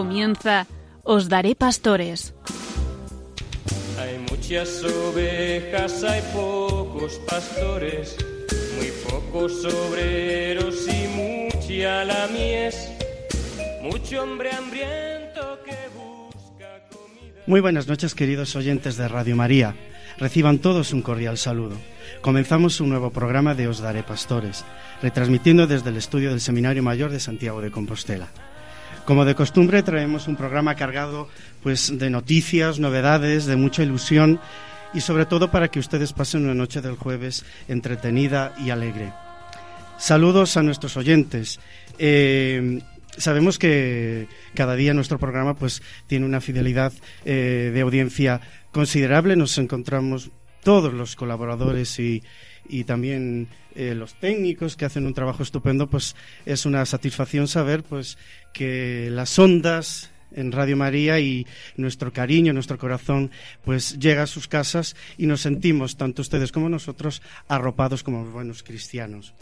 Comienza Os Daré Pastores. Hay muchas ovejas, hay pocos pastores, muy pocos obreros y mucha la mies, mucho hombre hambriento que busca comida. Muy buenas noches, queridos oyentes de Radio María. Reciban todos un cordial saludo. Comenzamos un nuevo programa de Os Daré Pastores, retransmitiendo desde el estudio del Seminario Mayor de Santiago de Compostela. Como de costumbre, traemos un programa cargado pues, de noticias, novedades, de mucha ilusión y sobre todo para que ustedes pasen una noche del jueves entretenida y alegre. Saludos a nuestros oyentes. Eh, sabemos que cada día nuestro programa pues tiene una fidelidad eh, de audiencia considerable. Nos encontramos todos los colaboradores y, y también eh, los técnicos que hacen un trabajo estupendo, pues es una satisfacción saber pues que las ondas en Radio María y nuestro cariño, nuestro corazón, pues llega a sus casas y nos sentimos, tanto ustedes como nosotros, arropados como buenos cristianos.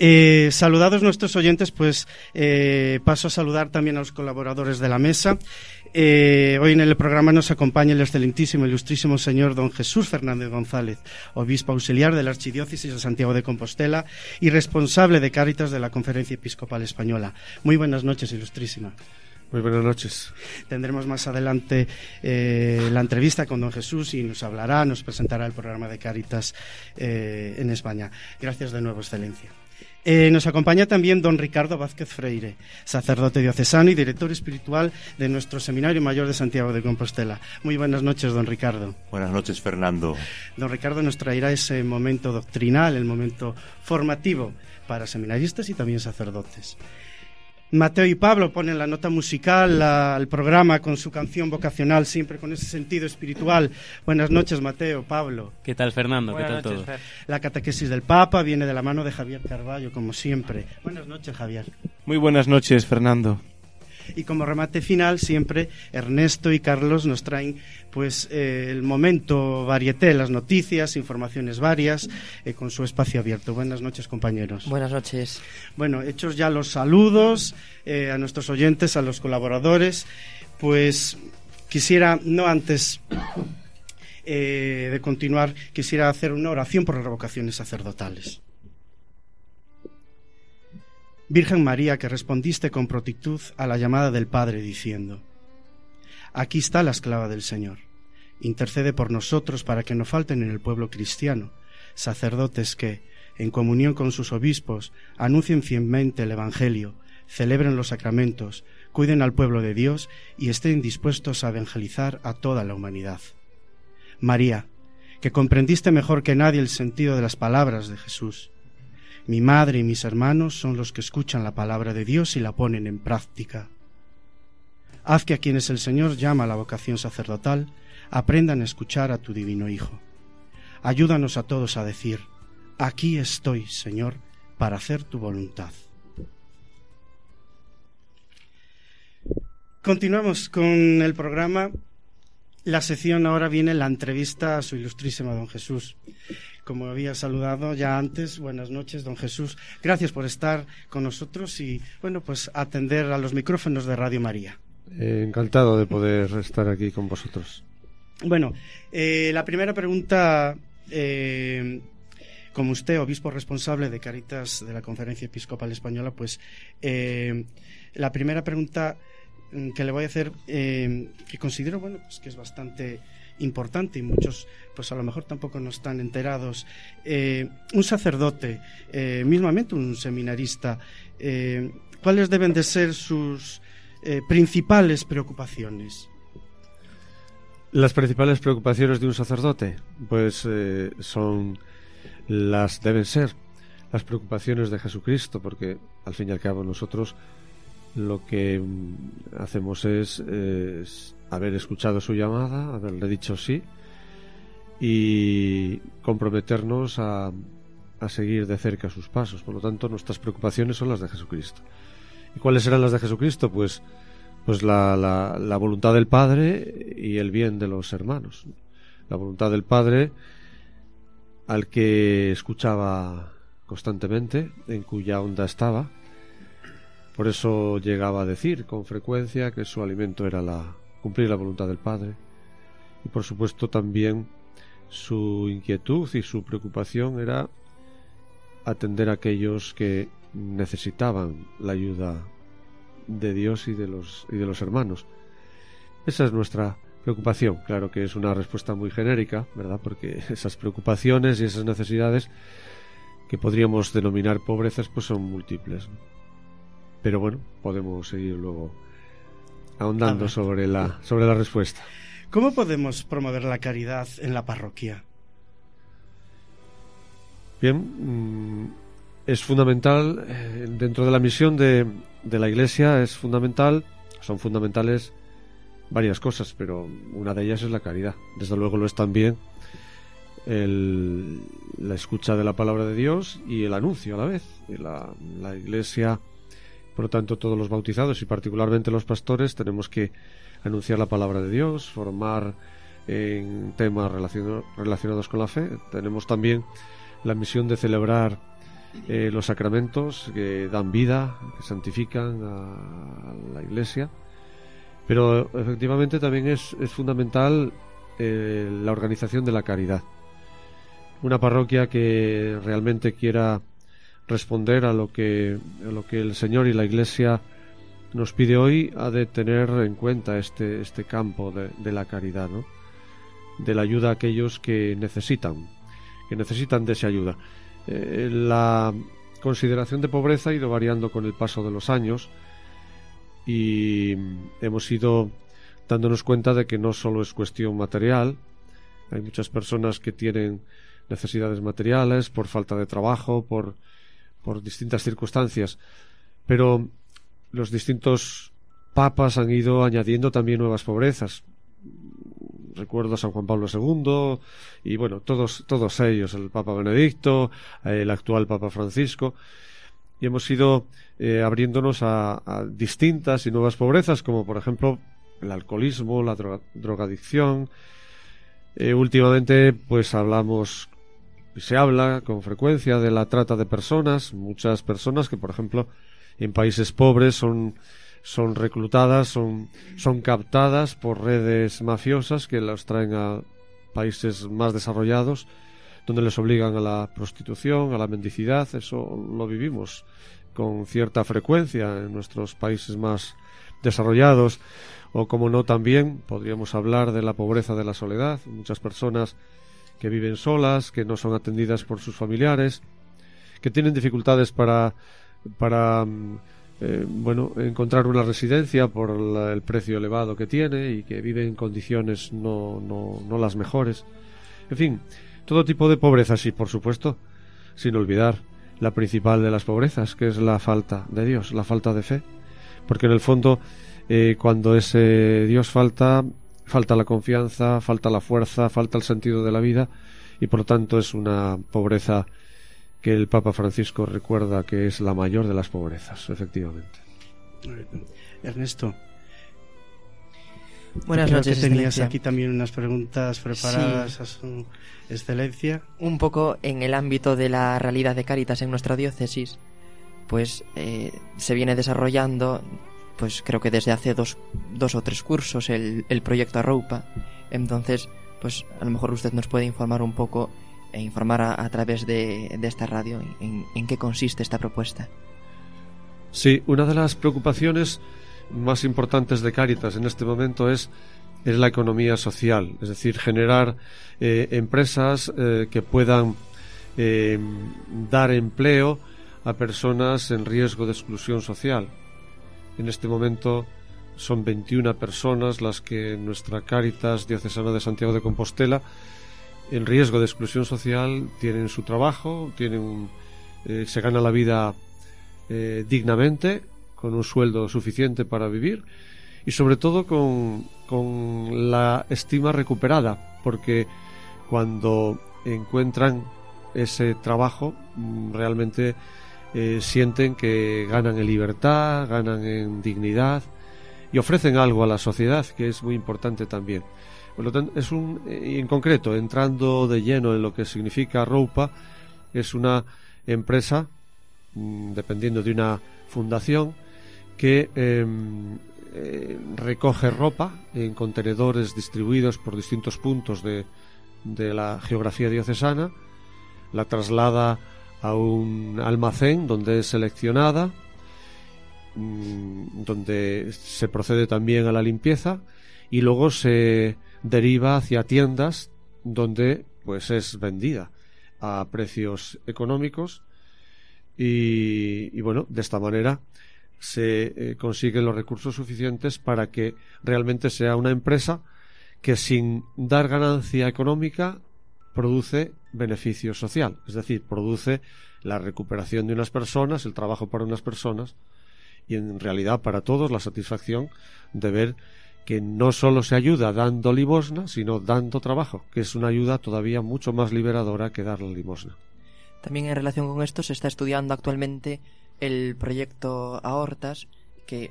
Eh, saludados nuestros oyentes, pues eh, paso a saludar también a los colaboradores de la mesa. Eh, hoy en el programa nos acompaña el excelentísimo, ilustrísimo señor don Jesús Fernández González, obispo auxiliar de la Archidiócesis de Santiago de Compostela y responsable de Cáritas de la Conferencia Episcopal Española. Muy buenas noches, ilustrísima. Muy buenas noches. Tendremos más adelante eh, la entrevista con don Jesús y nos hablará, nos presentará el programa de Cáritas eh, en España. Gracias de nuevo, Excelencia. Eh, nos acompaña también don Ricardo Vázquez Freire, sacerdote diocesano y director espiritual de nuestro Seminario Mayor de Santiago de Compostela. Muy buenas noches, don Ricardo. Buenas noches, Fernando. Don Ricardo nos traerá ese momento doctrinal, el momento formativo para seminaristas y también sacerdotes. Mateo y Pablo ponen la nota musical al programa con su canción vocacional, siempre con ese sentido espiritual. Buenas noches, Mateo, Pablo. ¿Qué tal, Fernando? Buenas ¿Qué tal noches, todo? Fer. La catequesis del Papa viene de la mano de Javier Carballo, como siempre. Buenas noches, Javier. Muy buenas noches, Fernando. Y como remate final, siempre Ernesto y Carlos nos traen pues eh, el momento varieté, las noticias, informaciones varias, eh, con su espacio abierto. Buenas noches, compañeros. Buenas noches. Bueno, hechos ya los saludos eh, a nuestros oyentes, a los colaboradores, pues quisiera, no antes de continuar, quisiera hacer una oración por las revocaciones sacerdotales. Virgen María, que respondiste con prontitud a la llamada del Padre diciendo, Aquí está la esclava del Señor. Intercede por nosotros para que no falten en el pueblo cristiano sacerdotes que, en comunión con sus obispos, anuncien fielmente el Evangelio, celebren los sacramentos, cuiden al pueblo de Dios y estén dispuestos a evangelizar a toda la humanidad. María, que comprendiste mejor que nadie el sentido de las palabras de Jesús. Mi madre y mis hermanos son los que escuchan la palabra de Dios y la ponen en práctica. Haz que a quienes el Señor llama a la vocación sacerdotal aprendan a escuchar a tu divino Hijo. Ayúdanos a todos a decir, aquí estoy, Señor, para hacer tu voluntad. Continuamos con el programa. La sección ahora viene la entrevista a su ilustrísimo don Jesús. Como había saludado ya antes, buenas noches, don Jesús. Gracias por estar con nosotros y, bueno, pues atender a los micrófonos de Radio María. Eh, encantado de poder estar aquí con vosotros. Bueno, eh, la primera pregunta, eh, como usted, obispo responsable de Caritas de la Conferencia Episcopal Española, pues eh, la primera pregunta mm, que le voy a hacer, que considero, bueno, pues que es bastante importante y muchos, pues a lo mejor tampoco no están enterados. Eh, un sacerdote, eh, mismamente un seminarista, eh, ¿cuáles deben de ser sus principales preocupaciones? Las principales preocupaciones de un sacerdote, pues son las deben ser las preocupaciones de Jesucristo, porque al fin y al cabo nosotros lo que mm, hacemos es haber escuchado su llamada, haberle dicho sí y comprometernos a, a seguir de cerca sus pasos. Por lo tanto, nuestras preocupaciones son las de Jesucristo. ¿Y cuáles serán las de Jesucristo? Pues, pues la, la, la voluntad del Padre y el bien de los hermanos. La voluntad del Padre al que escuchaba constantemente, en cuya onda estaba, Por eso llegaba a decir con frecuencia que su alimento era la cumplir la voluntad del Padre. Y por supuesto también su inquietud y su preocupación era atender a aquellos que necesitaban la ayuda de Dios y de los, y de los hermanos. Esa es nuestra preocupación. Claro que es una respuesta muy genérica, ¿verdad? Porque esas preocupaciones y esas necesidades que podríamos denominar pobrezas pues son múltiples. Pero bueno, podemos seguir luego ahondando sobre la, sobre la respuesta. ¿Cómo podemos promover la caridad en la parroquia? Bien, mm, es fundamental, eh, dentro de la misión de, de la Iglesia, es fundamental, son fundamentales varias cosas, pero una de ellas es la caridad. Desde luego lo es también el, la escucha de la palabra de Dios y el anuncio a la vez. la, la, Iglesia, por lo tanto, todos los bautizados y particularmente los pastores tenemos que anunciar la palabra de Dios, formar en temas relacionados con la fe. Tenemos también la misión de celebrar eh, los sacramentos que dan vida, que santifican a, la Iglesia. Pero efectivamente también es, fundamental eh, la organización de la caridad. Una parroquia que realmente quiera responder a lo que, lo que el Señor y la Iglesia nos pide hoy ha de tener en cuenta este, este campo de, de la caridad, ¿no? de la ayuda a aquellos que necesitan, que necesitan de esa ayuda. Eh, la consideración de pobreza ha ido variando con el paso de los años y hemos ido dándonos cuenta de que no solo es cuestión material, hay muchas personas que tienen necesidades materiales por falta de trabajo, por, por distintas circunstancias, pero los distintos papas han ido añadiendo también nuevas pobrezas recuerdo a San Juan Pablo II y bueno, todos, todos ellos, el Papa Benedicto, el actual Papa Francisco, y hemos ido eh, abriéndonos a, distintas y nuevas pobrezas, como por ejemplo el alcoholismo, la drogadicción. Eh, últimamente, pues hablamos se habla con frecuencia de la trata de personas, muchas personas que, por ejemplo, en países pobres son son reclutadas, son, son captadas por redes mafiosas que las traen a países más desarrollados, donde les obligan a la prostitución, a la mendicidad. Eso lo vivimos con cierta frecuencia en nuestros países más desarrollados. O como no también podríamos hablar de la pobreza de la soledad. Muchas personas que viven solas, que no son atendidas por sus familiares, que tienen dificultades para, para mm, eh, bueno, encontrar una residencia por el precio elevado que tiene y que vive en condiciones no, no, no las mejores. En fin, todo tipo de pobrezas y, por supuesto, sin olvidar la principal de las pobrezas, que es la falta de Dios, la falta de fe. Porque en el fondo, eh, cuando ese Dios falta, falta la confianza, falta la fuerza, falta el sentido de la vida y por lo tanto es una pobreza que el Papa Francisco recuerda que es la mayor de las pobrezas, efectivamente. Ernesto. Buenas noches. Que tenías aquí también unas preguntas preparadas a su excelencia. Un poco en el ámbito de la realidad de Cáritas en nuestra diócesis, pues eh, se viene desarrollando, pues creo que desde hace dos, dos o tres cursos el, el proyecto Arroupa. Entonces, pues a lo mejor usted nos puede informar un poco e informar a, través de, esta radio en, qué consiste esta propuesta. Sí, una de las preocupaciones más importantes de Cáritas en este momento es, es la economía social, es decir, generar eh, empresas eh, que puedan eh, dar empleo a personas en riesgo de exclusión social. En este momento son 21 personas las que nuestra Cáritas Diocesana de Santiago de Compostela en riesgo de exclusión social tienen su trabajo, tienen eh, se gana la vida eh, dignamente, con un sueldo suficiente para vivir y sobre todo con, con la estima recuperada, porque cuando encuentran ese trabajo mm, realmente eh, sienten que ganan en libertad, ganan en dignidad y ofrecen algo a la sociedad, que es muy importante también. Por lo tanto, es un, en concreto, entrando de lleno en lo que significa Roupa, es una empresa, mm, dependiendo de una fundación, que eh, eh, recoge ropa en contenedores distribuidos por distintos puntos de, de la geografía diocesana, la traslada a un almacén donde es seleccionada, mm, donde se procede también a la limpieza y luego se deriva hacia tiendas donde pues es vendida a precios económicos. Y, bueno de esta manera se eh, consiguen los recursos suficientes para que realmente sea una empresa que sin dar ganancia económica produce beneficio social, es decir, produce la recuperación de unas personas, el trabajo para unas personas y en realidad para todos la satisfacción de ver que no solo se ayuda dando limosna, sino dando trabajo, que es una ayuda todavía mucho más liberadora que dar la limosna. También en relación con esto se está estudiando actualmente el proyecto Aortas, que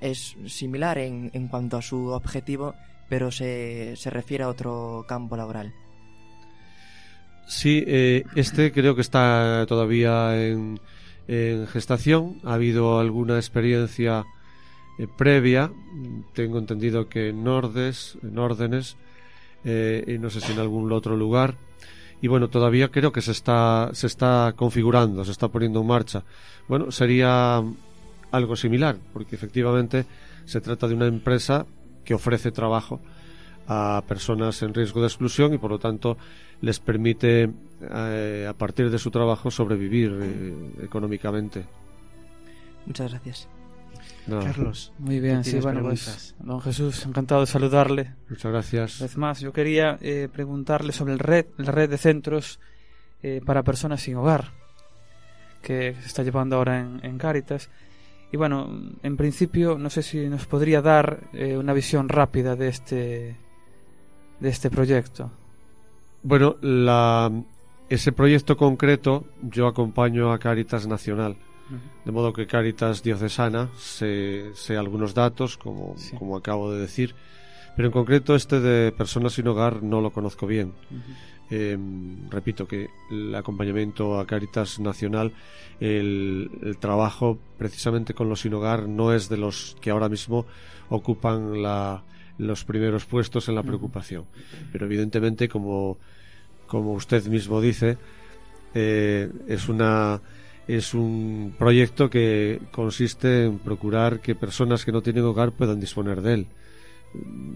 es similar en, en cuanto a su objetivo, pero se, se refiere a otro campo laboral. Sí, eh, este creo que está todavía en, en, gestación. Ha habido alguna experiencia eh, previa. Tengo entendido que en Nordes, en Órdenes, eh, y no sé si en algún otro lugar. Y bueno, todavía creo que se está, se está configurando, se está poniendo en marcha. Bueno, sería algo similar, porque efectivamente se trata de una empresa que ofrece trabajo a personas en riesgo de exclusión y por lo tanto les permite eh, a partir de su trabajo sobrevivir eh, económicamente. Muchas gracias. No. Carlos. Muy bien, sí, bueno, pues, don Jesús, encantado de saludarle. Muchas gracias. Una vez más, yo quería eh, preguntarle sobre el red, la red de centros eh, para personas sin hogar que se está llevando ahora en, en Cáritas. Y bueno, en principio, no sé si nos podría dar eh, una visión rápida de este de este proyecto. Bueno, la, ese proyecto concreto yo acompaño a Cáritas Nacional. De modo que Cáritas Diocesana sé, sé algunos datos, como, sí. como acabo de decir, pero en concreto este de personas sin hogar no lo conozco bien. Uh -huh. eh, repito que el acompañamiento a Cáritas Nacional, el, el, trabajo precisamente con los sin hogar no es de los que ahora mismo ocupan la, los primeros puestos en la preocupación. Uh -huh. Pero evidentemente, como, como usted mismo dice, eh, es una es un proyecto que consiste en procurar que personas que no tienen hogar puedan disponer de él.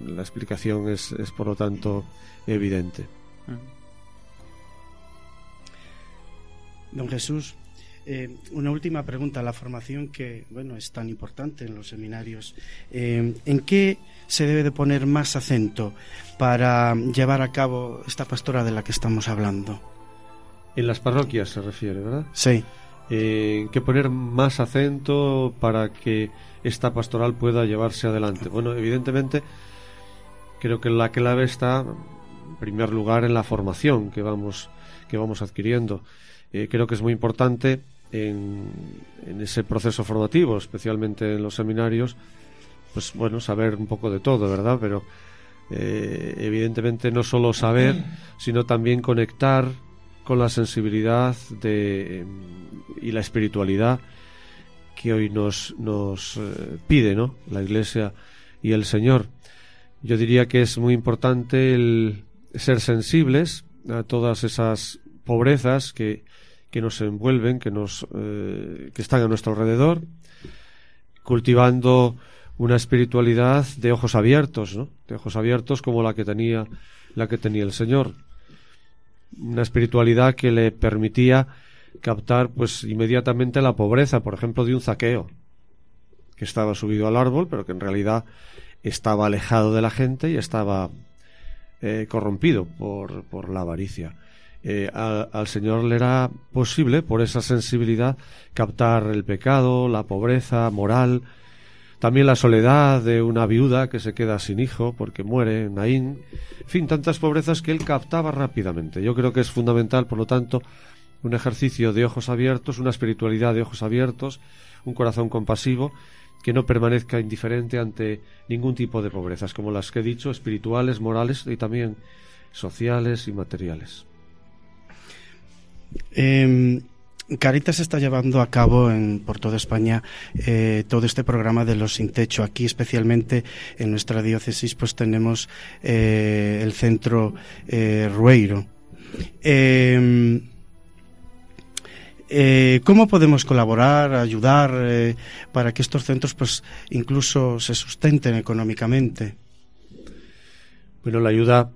La explicación es, es por lo tanto evidente. Don Jesús, eh, una última pregunta. La formación que bueno es tan importante en los seminarios, eh, ¿en qué se debe de poner más acento para llevar a cabo esta pastora de la que estamos hablando? En las parroquias se refiere, ¿verdad? Sí eh, que poner más acento para que esta pastoral pueda llevarse adelante. Bueno, evidentemente creo que la clave está en primer lugar en la formación que vamos que vamos adquiriendo. Eh, creo que es muy importante en, en, ese proceso formativo, especialmente en los seminarios, pues bueno, saber un poco de todo, ¿verdad? Pero eh, evidentemente no solo saber, sino también conectar con la sensibilidad de, y la espiritualidad que hoy nos, nos eh, pide ¿no? la Iglesia y el Señor. Yo diría que es muy importante el ser sensibles a todas esas pobrezas que, que nos envuelven, que, nos, eh, que están a nuestro alrededor, cultivando una espiritualidad de ojos abiertos, ¿no? de ojos abiertos como la que tenía, la que tenía el Señor una espiritualidad que le permitía captar pues inmediatamente la pobreza, por ejemplo, de un zaqueo que estaba subido al árbol, pero que en realidad estaba alejado de la gente y estaba eh, corrompido por, por, la avaricia. Eh, al, al, Señor le era posible, por esa sensibilidad, captar el pecado, la pobreza moral, también la soledad de una viuda que se queda sin hijo porque muere, Naín, en fin, tantas pobrezas que él captaba rápidamente. Yo creo que es fundamental, por lo tanto, un ejercicio de ojos abiertos, una espiritualidad de ojos abiertos, un corazón compasivo que no permanezca indiferente ante ningún tipo de pobrezas, como las que he dicho, espirituales, morales y también sociales y materiales. Eh, Caritas está llevando a cabo en, por toda España eh, todo este programa de los sin techo. Aquí especialmente en nuestra diócesis pues tenemos eh, el centro eh, Rueiro. Eh, ¿Cómo podemos colaborar, ayudar para que estos centros pues incluso se sustenten económicamente? Bueno, la ayuda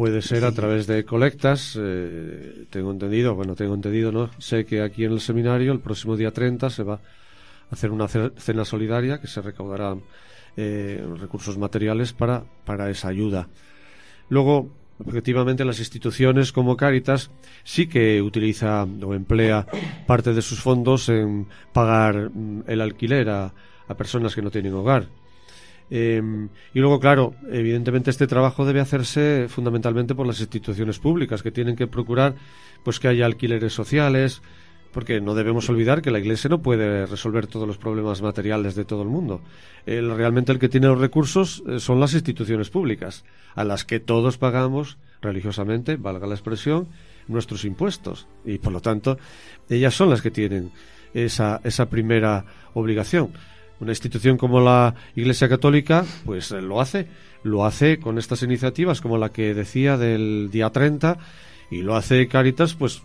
puede ser a través de colectas. Eh, tengo entendido, bueno, tengo entendido, ¿no? Sé que aquí en el seminario, el próximo día 30, se va a hacer una cena solidaria que se recaudará eh, recursos materiales para, para esa ayuda. Luego, Efectivamente, las instituciones como Cáritas sí que utiliza o emplea parte de sus fondos en pagar mm, el alquiler a, a personas que no tienen hogar. Eh, y luego, claro, evidentemente este trabajo debe hacerse fundamentalmente por las instituciones públicas que tienen que procurar pues que haya alquileres sociales, porque no debemos olvidar que la Iglesia no puede resolver todos los problemas materiales de todo el mundo. El, realmente el que tiene los recursos eh, son las instituciones públicas, a las que todos pagamos religiosamente, valga la expresión, nuestros impuestos. Y por lo tanto, ellas son las que tienen esa, esa primera obligación. Una institución como la Iglesia Católica, pues eh, lo hace. Lo hace con estas iniciativas como la que decía del día 30 y lo hace Caritas, pues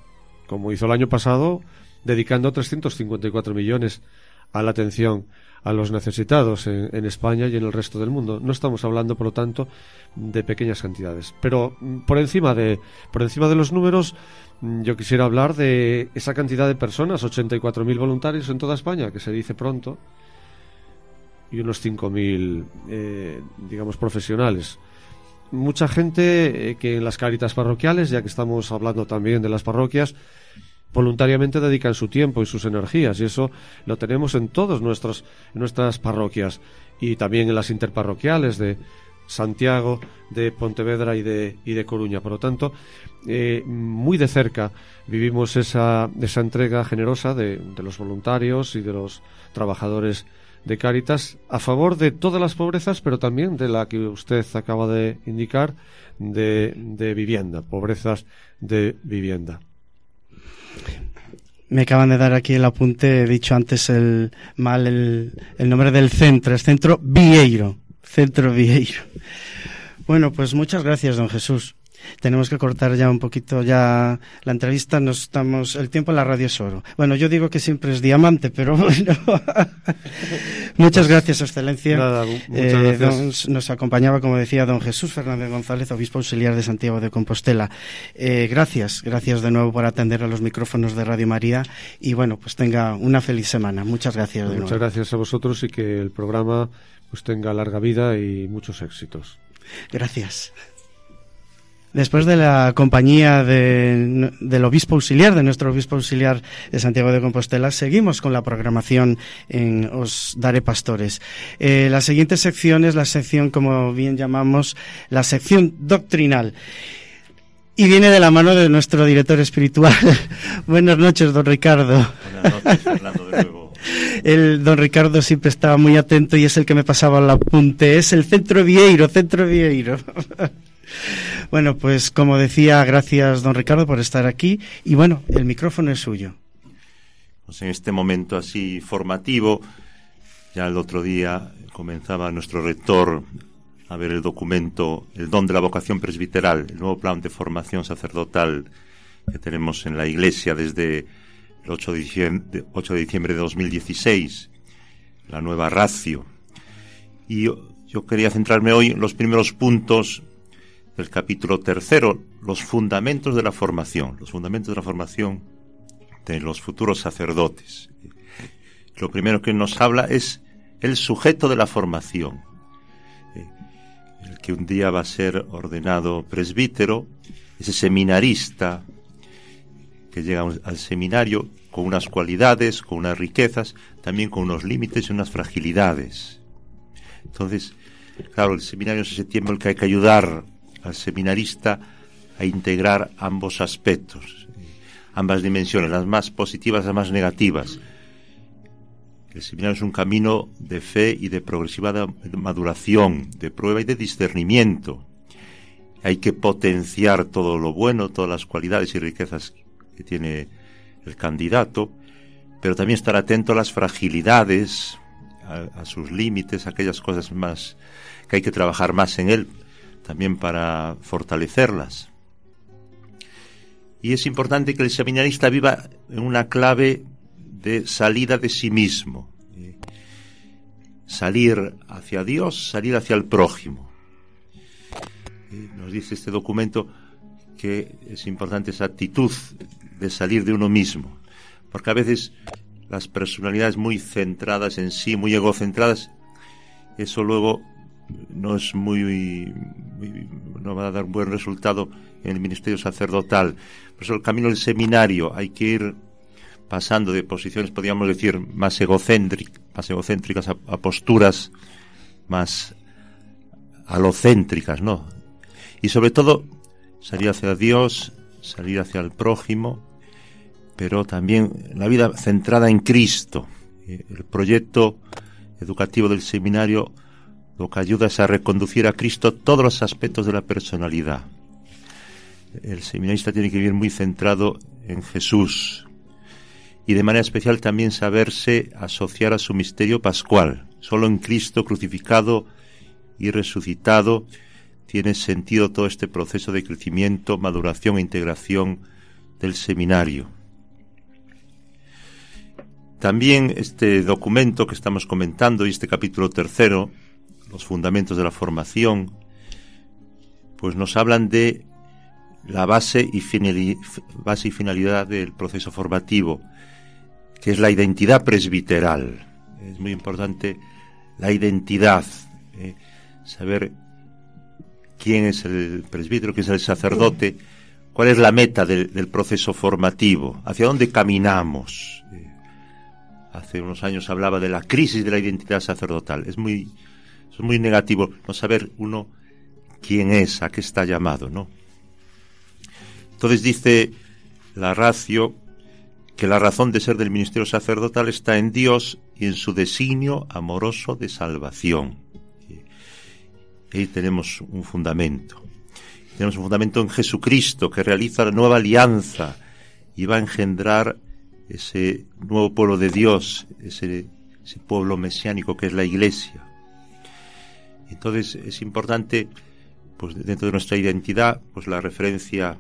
como hizo el año pasado, dedicando 354 millones a la atención a los necesitados en, España y en el resto del mundo. No estamos hablando, por lo tanto, de pequeñas cantidades. Pero mm, por encima de, por encima de los números, mm, yo quisiera hablar de esa cantidad de personas, 84.000 voluntarios en toda España, que se dice pronto, y unos 5.000, eh, digamos, profesionales. Mucha gente eh, que en las caritas parroquiales, ya que estamos hablando también de las parroquias, voluntariamente dedican su tiempo y sus energías y eso lo tenemos en todas nuestras, nuestras parroquias y también en las interparroquiales de Santiago, de Pontevedra y de, y de Coruña. Por lo tanto, eh, muy de cerca vivimos esa, esa entrega generosa de, de los voluntarios y de los trabajadores de Cáritas a favor de todas las pobrezas, pero también de la que usted acaba de indicar, de, de vivienda, pobrezas de vivienda. Me acaban de dar aquí el apunte, he dicho antes el mal el, el nombre del centro, es Centro Vieiro, Centro Vieiro. Bueno, pues muchas gracias, don Jesús tenemos que cortar ya un poquito ya la entrevista. Nos estamos el tiempo en la radio es oro. Bueno, yo digo que siempre es diamante, pero bueno. muchas gracias, excelencia. Nada, muchas Eh, gracias. don- nos acompañaba, como decía, don Jesús Fernández González, obispo auxiliar de Santiago de Compostela. Eh, gracias, gracias de nuevo por atender a los micrófonos de Radio María y bueno, pues tenga una feliz semana. Muchas gracias. de Muchas nuevo. gracias a vosotros y que el programa pues tenga larga vida y muchos éxitos. Gracias. Después de la compañía de- del obispo auxiliar, de nuestro obispo auxiliar de Santiago de Compostela, seguimos con la programación en Os Daré Pastores. Eh, la siguiente sección es la sección, como bien llamamos, la sección doctrinal. Y viene de la mano de nuestro director espiritual. Buenas noches, don Ricardo. Buenas noches, Fernando, de nuevo. El don Ricardo siempre estaba muy atento y es el que me pasaba el apunte. Es el Centro Vieiro, Centro Vieiro. bueno, pues como decía, gracias don Ricardo por estar aquí. Y bueno, el micrófono es suyo. Pues en este momento así formativo, ya el otro día comenzaba nuestro rector a ver el documento El don de la vocación presbiteral, el nuevo plan de formación sacerdotal que tenemos en la Iglesia desde el 8 de diciembre, 8 de, diciembre de 2016, la nueva ratio. Y yo quería centrarme hoy en los primeros puntos del capítulo tercero, los fundamentos de la formación, los fundamentos de la formación de los futuros sacerdotes. Lo primero que nos habla es el sujeto de la formación. Eh, El que un día va a ser ordenado presbítero, ese seminarista que llega al seminario con unas cualidades, con unas riquezas, también con unos límites y unas fragilidades. Entonces, claro, el seminario es ese tiempo en el que hay que ayudar al seminarista a integrar ambos aspectos, ambas dimensiones, las más positivas, las más negativas. El seminario es un camino de fe y de progresiva maduración, de prueba y de discernimiento. Hay que potenciar todo lo bueno, todas las cualidades y riquezas que tiene el candidato, pero también estar atento a las fragilidades, a, a sus límites, aquellas cosas más que hay que trabajar más en él, también para fortalecerlas. Y es importante que el seminarista viva en una clave de salida de sí mismo. Salir hacia Dios, salir hacia el prójimo. Nos dice este documento que es importante esa actitud de salir de uno mismo. Porque a veces las personalidades muy centradas en sí, muy egocentradas, eso luego no es muy, no va a dar un buen resultado en el ministerio sacerdotal. Por eso el camino del seminario hay que ir pasando de posiciones, podríamos decir, más, más egocéntricas a, a posturas más alocéntricas, ¿no? Y sobre todo salir hacia Dios, salir hacia el prójimo, pero también la vida centrada en Cristo. El proyecto educativo del seminario lo que ayuda es a reconducir a Cristo todos los aspectos de la personalidad. El seminarista tiene que vivir muy centrado en Jesús y de manera especial también saberse asociar a su misterio pascual. Solo en Cristo crucificado y resucitado tiene sentido todo este proceso de crecimiento, maduración e integración del seminario. También este documento que estamos comentando y este capítulo tercero los fundamentos de la formación, pues nos hablan de la base y, base y finalidad del proceso formativo, que es la identidad presbiteral. Es muy importante la identidad, eh, saber quién es el presbítero, quién es el sacerdote, cuál es la meta del, proceso formativo, hacia dónde caminamos. Eh, hace unos años hablaba de la crisis de la identidad sacerdotal. Es muy es muy negativo no saber uno quién es, a qué está llamado, ¿no? Entonces dice la racio que la razón de ser del ministerio sacerdotal está en Dios y en su designio amoroso de salvación. Ahí tenemos un fundamento. Tenemos un fundamento en Jesucristo que realiza la nueva alianza y va a engendrar ese nuevo pueblo de Dios, ese pueblo mesiánico que es la Iglesia. Entonces es importante, pues dentro de nuestra identidad, pues la referencia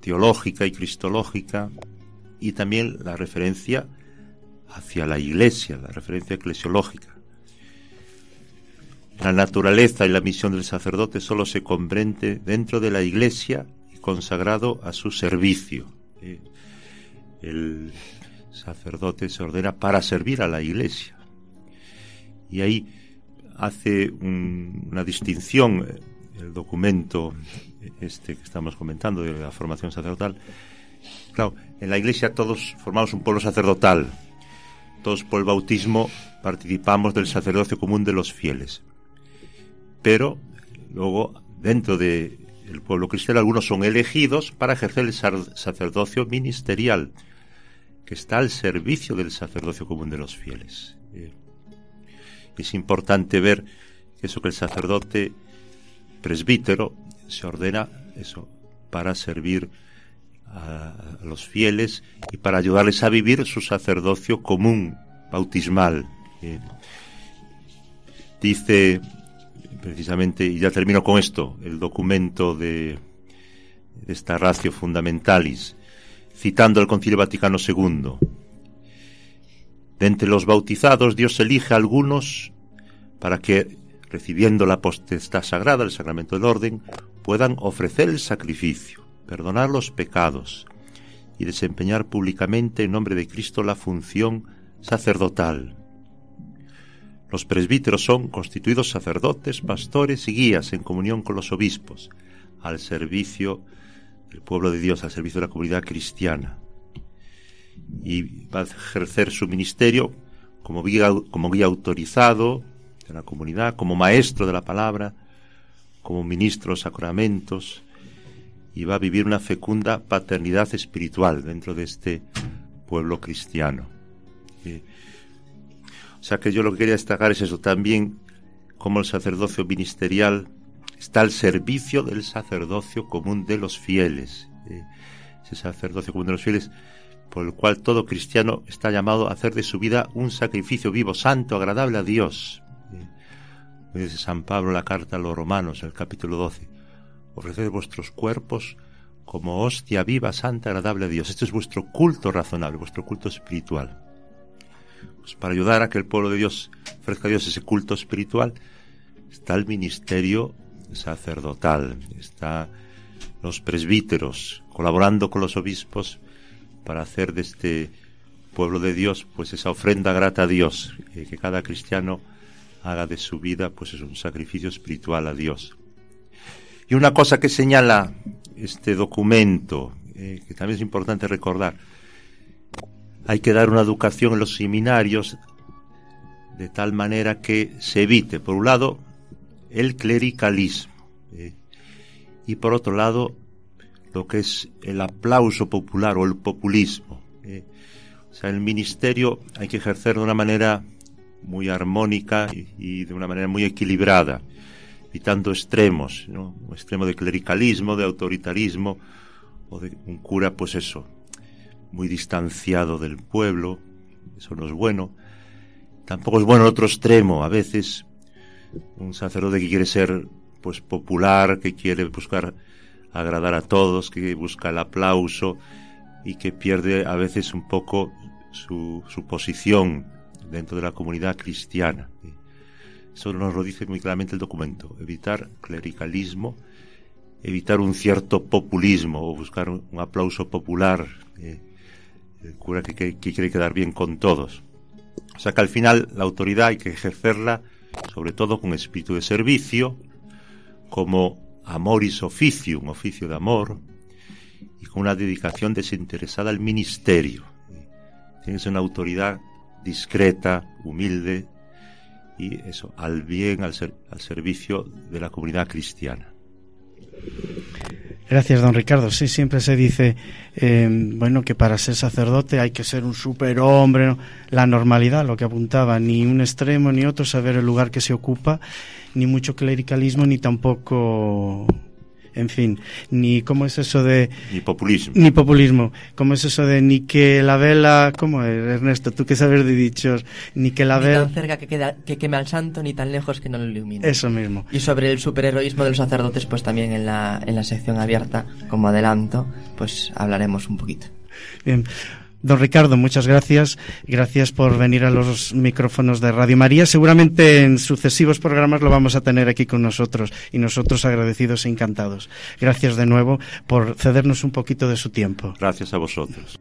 teológica y cristológica y también la referencia hacia la iglesia, la referencia eclesiológica. La naturaleza y la misión del sacerdote solo se comprende dentro de la iglesia y consagrado a su servicio. Eh, el sacerdote se ordena para servir a la iglesia. Y ahí hace un, una distinción eh, el documento este que estamos comentando de la formación sacerdotal. Claro, en la Iglesia todos formamos un pueblo sacerdotal. Todos por el bautismo participamos del sacerdocio común de los fieles. Pero luego, dentro del el pueblo cristiano, algunos son elegidos para ejercer el sacerdocio ministerial, que está al servicio del sacerdocio común de los fieles. Es importante ver eso que el sacerdote presbítero se ordena eso para servir a, los fieles y para ayudarles a vivir su sacerdocio común, bautismal. Dice precisamente, y ya termino con esto, el documento de esta ratio fundamentalis, citando el Concilio Vaticano II. De entre los bautizados, Dios elige a algunos para que, recibiendo la potestad sagrada, el sacramento del orden, puedan ofrecer el sacrificio, perdonar los pecados y desempeñar públicamente en nombre de Cristo la función sacerdotal. Los presbíteros son constituidos sacerdotes, pastores y guías en comunión con los obispos, al servicio del pueblo de Dios, al servicio de la comunidad cristiana y va a ejercer su ministerio como guía, como guía autorizado de la comunidad, como maestro de la palabra, como ministro de sacramentos, y va a vivir una fecunda paternidad espiritual dentro de este pueblo cristiano. o sea que yo lo que quería destacar es eso también, como el sacerdocio ministerial está al servicio del sacerdocio común de los fieles. ese sacerdocio común de los fieles por el cual todo cristiano está llamado a hacer de su vida un sacrificio vivo, santo, agradable a Dios. Dice San Pablo la carta a los romanos, el capítulo 12. Ofreced vuestros cuerpos como hostia viva, santa, agradable a Dios. Esto es vuestro culto razonable, vuestro culto espiritual. Pues para ayudar a que el pueblo de Dios ofrezca a Dios ese culto espiritual, está el ministerio sacerdotal, está los presbíteros colaborando con los obispos para hacer de este pueblo de Dios pues esa ofrenda grata a Dios, eh, que cada cristiano haga de su vida pues es un sacrificio espiritual a Dios. Y una cosa que señala este documento, eh, que también es importante recordar, hay que dar una educación en los seminarios de tal manera que se evite, por un lado, el clericalismo eh, y por otro lado, lo que es el aplauso popular o el populismo. Eh. O sea, el ministerio hay que ejercer de una manera muy armónica y, de una manera muy equilibrada, evitando extremos, ¿no? un extremo de clericalismo, de autoritarismo, o de un cura, pues eso, muy distanciado del pueblo, eso no es bueno. Tampoco es bueno el otro extremo, a veces un sacerdote que quiere ser pues popular, que quiere buscar agradar a todos, que busca el aplauso y que pierde a veces un poco su, su posición dentro de la comunidad cristiana. Eso nos lo dice muy claramente el documento. Evitar clericalismo, evitar un cierto populismo o buscar un, aplauso popular. Eh, el cura que, que, quiere quedar bien con todos. O sea que al final la autoridad hay que ejercerla sobre todo con espíritu de servicio, como amoris officium, oficio de amor, y con una dedicación desinteresada al ministerio. Tiene que ser una autoridad discreta, humilde y eso, al bien, al, ser, al servicio de la comunidad cristiana. Gracias, don Ricardo. Sí, siempre se dice, eh, bueno, que para ser sacerdote hay que ser un superhombre, ¿no? la normalidad, lo que apuntaba, ni un extremo ni otro, saber el lugar que se ocupa, ni mucho clericalismo, ni tampoco en fin, ni cómo es eso de... Ni populismo. Ni populismo, cómo es eso de ni que la vela, ¿cómo es, Ernesto? Tú que sabes de dichos, ni que la vela... Ni tan cerca que, queda, que queme al santo, ni tan lejos que no lo ilumine. Eso mismo. Y sobre el superheroísmo de los sacerdotes, pues también en la, en la sección abierta, como adelanto, pues hablaremos un poquito. Bien. Don Ricardo, muchas gracias. Gracias por venir a los micrófonos de Radio María. Seguramente en sucesivos programas lo vamos a tener aquí con nosotros y nosotros agradecidos e encantados. Gracias de nuevo por cedernos un poquito de su tiempo. Gracias a vosotros.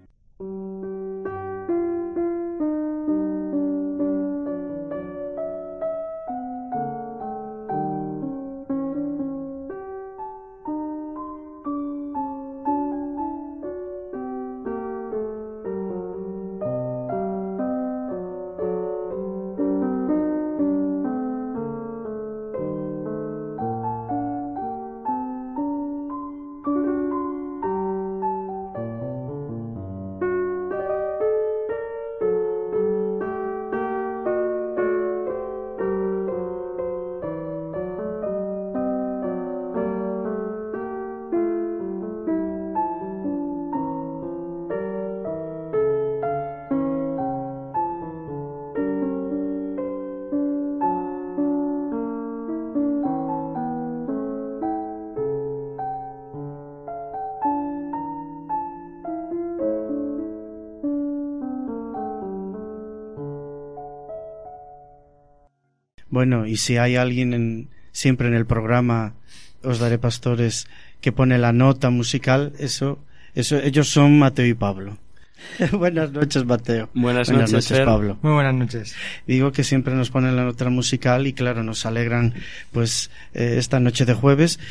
Bueno, y si hay alguien en, siempre en el programa Os Daré Pastores que pone la nota musical, eso, eso ellos son Mateo y Pablo. buenas noches, Mateo. Buenas, buenas noches, noches Pablo. Muy buenas noches. Digo que siempre nos ponen la nota musical y claro, nos alegran pues eh, esta noche de jueves.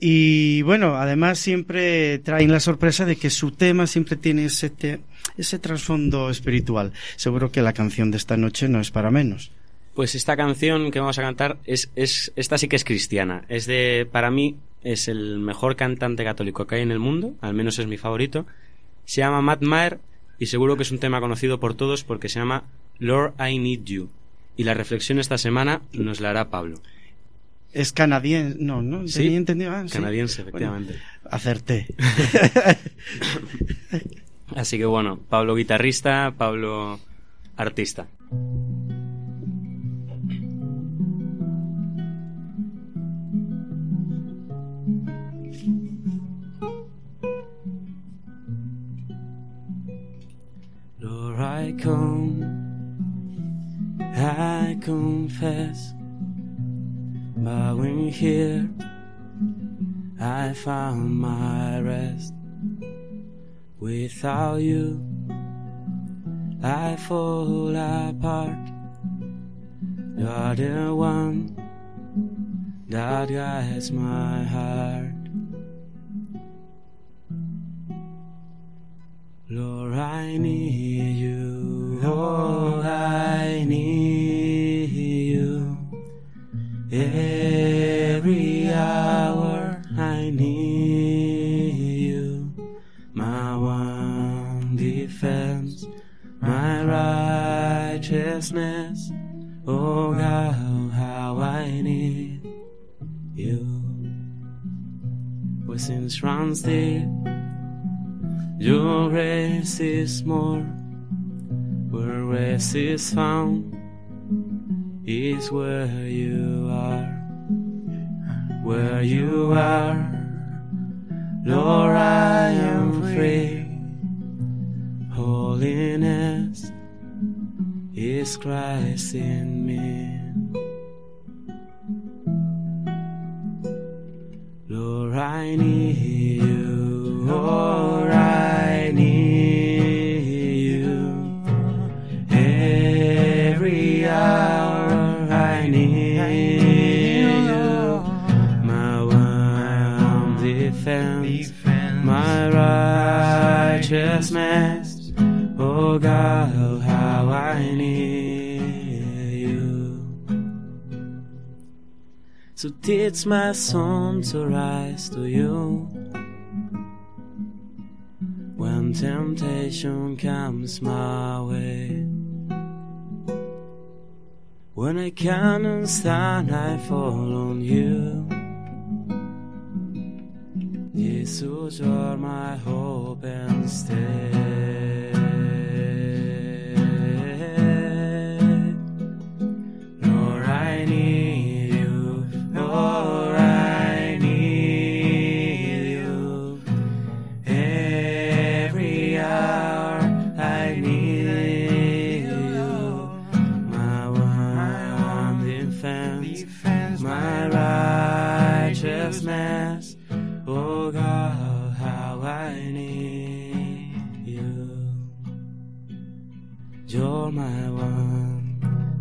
Y bueno, además siempre traen la sorpresa de que su tema siempre tiene ese, te ese trasfondo espiritual. Seguro que la canción de esta noche no es para menos. Pues esta canción que vamos a cantar es, es esta sí que es cristiana. Es de para mí es el mejor cantante católico que hay en el mundo, al menos es mi favorito. Se llama Matt Maher y seguro que es un tema conocido por todos porque se llama Lord I Need You. Y la reflexión esta semana nos la hará Pablo. Es canadiense, no, no, ¿Sí? tenía entendido. Ah, sí. Canadiense, efectivamente. Bueno, acerté. Así que bueno, Pablo guitarrista, Pablo artista. I come, I confess, bowing here, I found my rest. Without you, I fall apart. You're the one that guides my heart. Lord, I need you. Lord, oh, I need you. Every hour I need you. My one defense, my righteousness. Oh God, how I need you. Pues since runs deep. Your race is more, where rest is found, is where you are. Where you are, Lord, I am free. Holiness is Christ in me. Lord, I need you. Lord, God, how I need you. So teach my soul to rise to you. When temptation comes my way. When I cannot stand, I fall on you. Jesus, you're my hope and stay.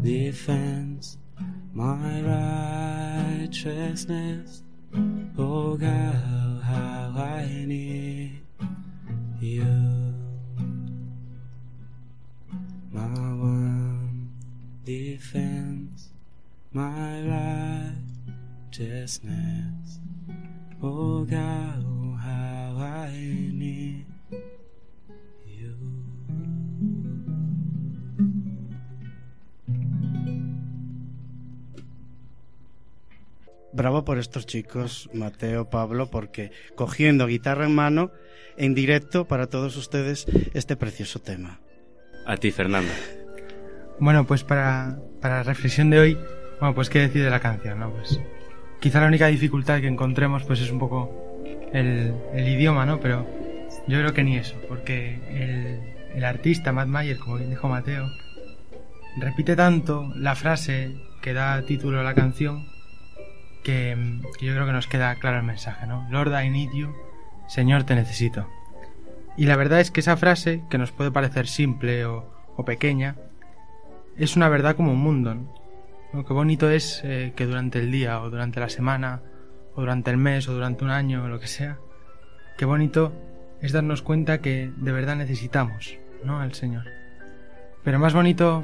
Defense, my righteousness. Oh God, how I need you. My one defense, my righteousness. Oh God, Bravo por estos chicos, Mateo, Pablo, porque cogiendo guitarra en mano, en directo para todos ustedes, este precioso tema. A ti, Fernando. Bueno, pues para, para la reflexión de hoy, bueno, pues qué decir de la canción, ¿no? Pues quizá la única dificultad que encontremos pues es un poco el, el idioma, ¿no? Pero yo creo que ni eso, porque el, el artista, Matt Mayer, como bien dijo Mateo, repite tanto la frase que da título a la canción que, que yo creo que nos queda claro el mensaje, ¿no? Lord, I need you, Señor, te necesito. Y la verdad es que esa frase, que nos puede parecer simple o, o pequeña, es una verdad como un mundo, ¿no? ¿no? Qué bonito es eh, que durante el día o durante la semana o durante el mes o durante un año o lo que sea, qué bonito es darnos cuenta que de verdad necesitamos, ¿no? Al Señor. Pero más bonito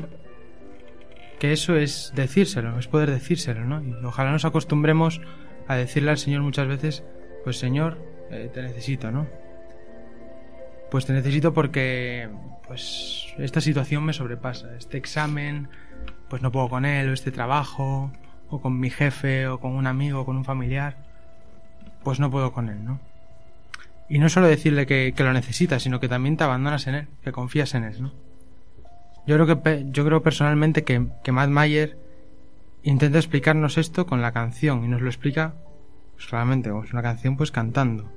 que eso es decírselo, es poder decírselo, ¿no? Y ojalá nos acostumbremos a decirle al Señor muchas veces, pues Señor, eh, te necesito, ¿no? Pues te necesito porque, pues, esta situación me sobrepasa. Este examen, pues no puedo con él, o este trabajo, o con mi jefe, o con un amigo, o con un familiar, pues no puedo con él, ¿no? y no solo decirle que, que, lo necesitas, sino que también te abandonas en él, que confías en él, ¿no? Yo creo que yo creo personalmente que, que Matt Mayer intenta explicarnos esto con la canción y nos lo explica pues claramente, es una canción pues cantando.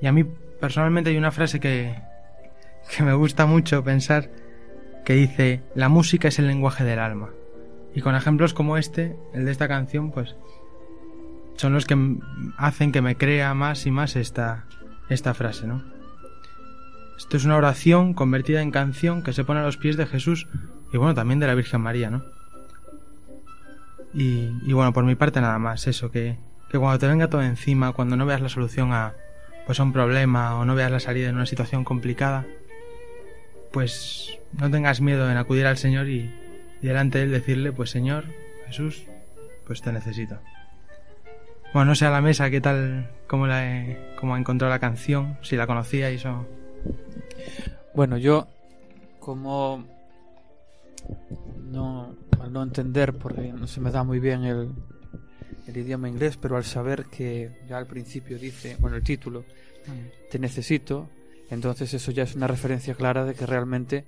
Y a mí personalmente hay una frase que, que me gusta mucho pensar que dice, la música es el lenguaje del alma. Y con ejemplos como este, el de esta canción, pues son los que hacen que me crea más y más esta, esta frase, ¿no? Esto es una oración convertida en canción que se pone a los pies de Jesús y bueno, también de la Virgen María, ¿no? Y, bueno, por mi parte nada más, eso, que, que cuando te venga todo encima, cuando no veas la solución a, pues a un problema o no veas la salida en una situación complicada, pues no tengas miedo en acudir al Señor y, y delante de Él decirle, pues Señor, Jesús, pues te necesito. Bueno, no sé a la mesa qué tal, cómo, la he, cómo encontró la canción, si la conocía y eso. Bueno, yo, como no, al no entender, porque no se me da muy bien el, el idioma inglés, pero al saber que ya al principio dice, bueno, el título, te necesito, entonces eso ya es una referencia clara de que realmente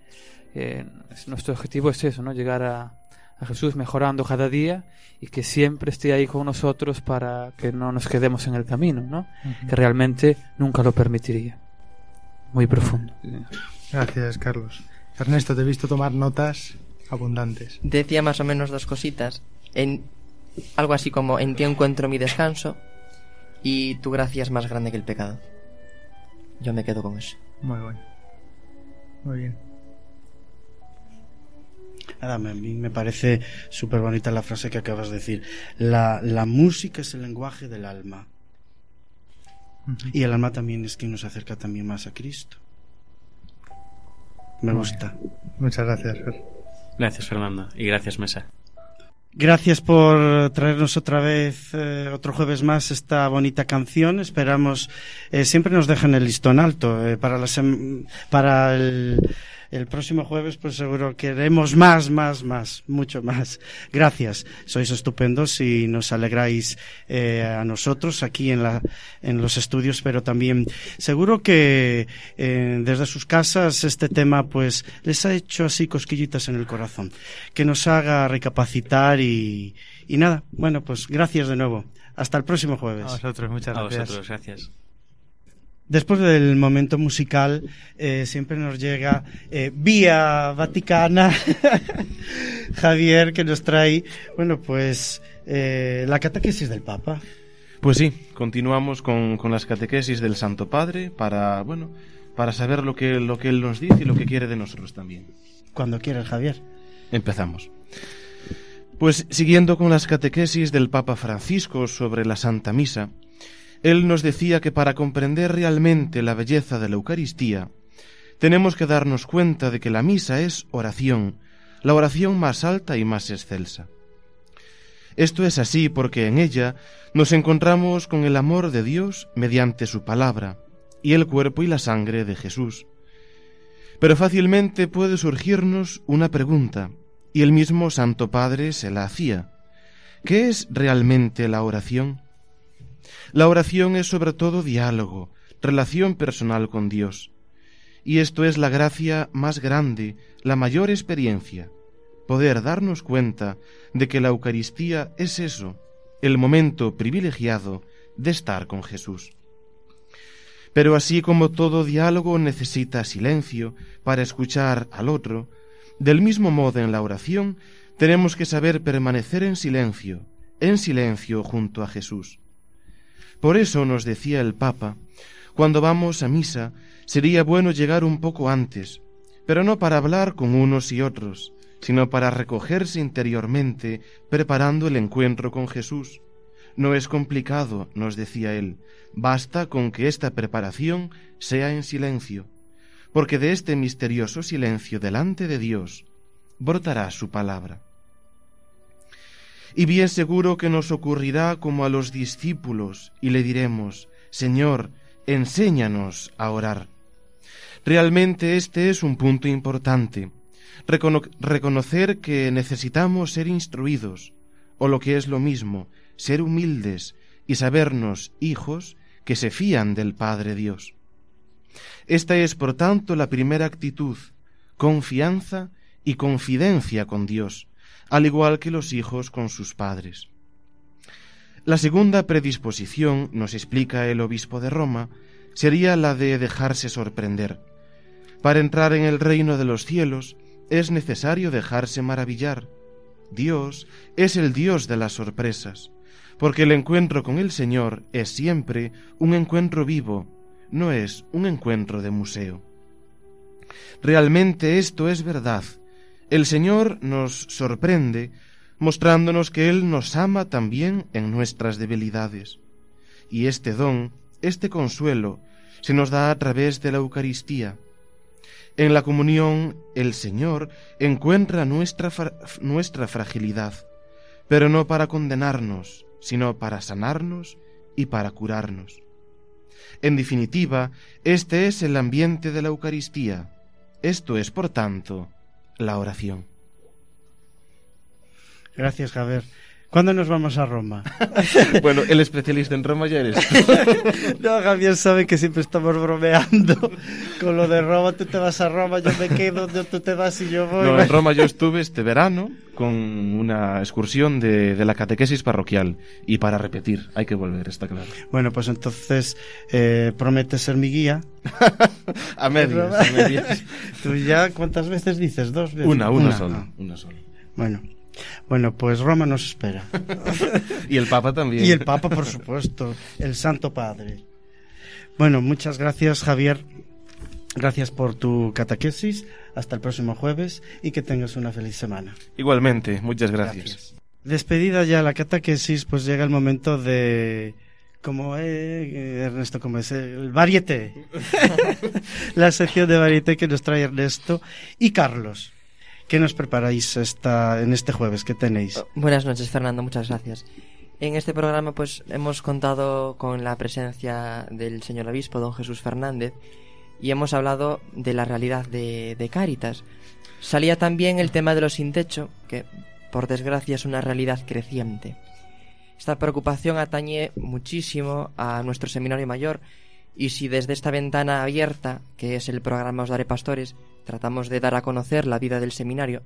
eh, nuestro objetivo es eso, ¿no? Llegar a, a Jesús mejorando cada día y que siempre esté ahí con nosotros para que no nos quedemos en el camino, ¿no? Uh -huh. Que realmente nunca lo permitiría. Muy profundo. Gracias, Carlos. Ernesto, te he visto tomar notas abundantes. Decía más o menos dos cositas. En algo así como en ti encuentro mi descanso y tu gracia es más grande que el pecado. Yo me quedo con eso. Muy bueno. Muy bien. Nada, a mí me parece súper bonita la frase que acabas de decir. La, la música es el lenguaje del alma. Uh -huh. Y el alma también es quien nos acerca también más a Cristo. Me Muy gusta. Bien. Muchas gracias. Gracias, Fernando. Y gracias, Mesa. Gracias por traernos otra vez, eh, otro jueves más, esta bonita canción. Esperamos, eh, siempre nos dejan el listón alto eh, para, la para el, el próximo jueves, pues seguro queremos más, más, más, mucho más. Gracias, sois estupendos y nos alegráis eh, a nosotros aquí en, la, en los estudios, pero también seguro que eh, desde sus casas este tema pues les ha hecho así cosquillitas en el corazón, que nos haga recapacitar y, y nada, bueno, pues gracias de nuevo. Hasta el próximo jueves. A vosotros, muchas gracias. A vosotros, gracias. Después del momento musical, eh, siempre nos llega eh, vía Vaticana Javier, que nos trae, bueno, pues eh, la catequesis del Papa. Pues sí, continuamos con, con, las catequesis del Santo Padre para, bueno, para saber lo que, lo que Él nos dice y lo que quiere de nosotros también. Cuando quieras, Javier. Empezamos. Pues siguiendo con las catequesis del Papa Francisco sobre la Santa Misa, él nos decía que para comprender realmente la belleza de la Eucaristía, tenemos que darnos cuenta de que la misa es oración, la oración más alta y más excelsa. Esto es así porque en ella nos encontramos con el amor de Dios mediante su palabra y el cuerpo y la sangre de Jesús. Pero fácilmente puede surgirnos una pregunta, y el mismo Santo Padre se la hacía. ¿Qué es realmente la oración? La oración es sobre todo diálogo, relación personal con Dios. Y esto es la gracia más grande, la mayor experiencia, poder darnos cuenta de que la Eucaristía es eso, el momento privilegiado de estar con Jesús. Pero así como todo diálogo necesita silencio para escuchar al otro, del mismo modo en la oración tenemos que saber permanecer en silencio, en silencio junto a Jesús. Por eso nos decía el Papa, cuando vamos a misa sería bueno llegar un poco antes, pero no para hablar con unos y otros, sino para recogerse interiormente preparando el encuentro con Jesús. No es complicado, nos decía él, basta con que esta preparación sea en silencio, porque de este misterioso silencio delante de Dios brotará su palabra. Y bien seguro que nos ocurrirá como a los discípulos y le diremos, Señor, enséñanos a orar. Realmente este es un punto importante, Recono reconocer que necesitamos ser instruidos, o lo que es lo mismo, ser humildes y sabernos hijos que se fían del Padre Dios. Esta es, por tanto, la primera actitud, confianza y confidencia con Dios, al igual que los hijos con sus padres. La segunda predisposición, nos explica el obispo de Roma, sería la de dejarse sorprender. Para entrar en el reino de los cielos es necesario dejarse maravillar. Dios es el Dios de las sorpresas, porque el encuentro con el Señor es siempre un encuentro vivo, no es un encuentro de museo. Realmente esto es verdad. El Señor nos sorprende mostrándonos que Él nos ama también en nuestras debilidades. Y este don, este consuelo, se nos da a través de la Eucaristía. En la comunión, el Señor encuentra nuestra, nuestra fragilidad, pero no para condenarnos, sino para sanarnos y para curarnos. En definitiva, este es el ambiente de la Eucaristía. Esto es, por tanto, la oración. Gracias, Javier. ¿Cuándo nos vamos a Roma? bueno, el especialista en Roma ya eres. no, Javier sabe que siempre estamos bromeando con lo de Roma. Tú te vas a Roma, yo me quedo, tú te vas y yo voy. No, en Roma yo estuve este verano con una excursión de, de la catequesis parroquial. Y para repetir, hay que volver, está claro. Bueno, pues entonces, eh, ¿prometes ser mi guía? a medias, a medias. ¿Tú ya cuántas veces dices? ¿Dos veces? Una, una, una sola. Ah. Una sola. Bueno. Bueno, pues Roma nos espera. y el Papa también. Y el Papa, por supuesto, el Santo Padre. Bueno, muchas gracias, Javier. Gracias por tu catequesis. Hasta el próximo jueves y que tengas una feliz semana. Igualmente, muchas gracias. gracias. Despedida ya la catequesis, pues llega el momento de como eh, Ernesto, como es el varieté. la sección de varieté que nos trae Ernesto y Carlos. ¿Qué nos preparáis esta, en este jueves? ¿Qué tenéis? Buenas noches, Fernando. Muchas gracias. En este programa pues hemos contado con la presencia del señor obispo, don Jesús Fernández, y hemos hablado de la realidad de, de Cáritas. Salía también el tema de los sin techo, que por desgracia es una realidad creciente. Esta preocupación atañe muchísimo a nuestro seminario mayor y si desde esta ventana abierta, que es el programa Os Daré Pastores, tratamos de dar a conocer la vida del seminario,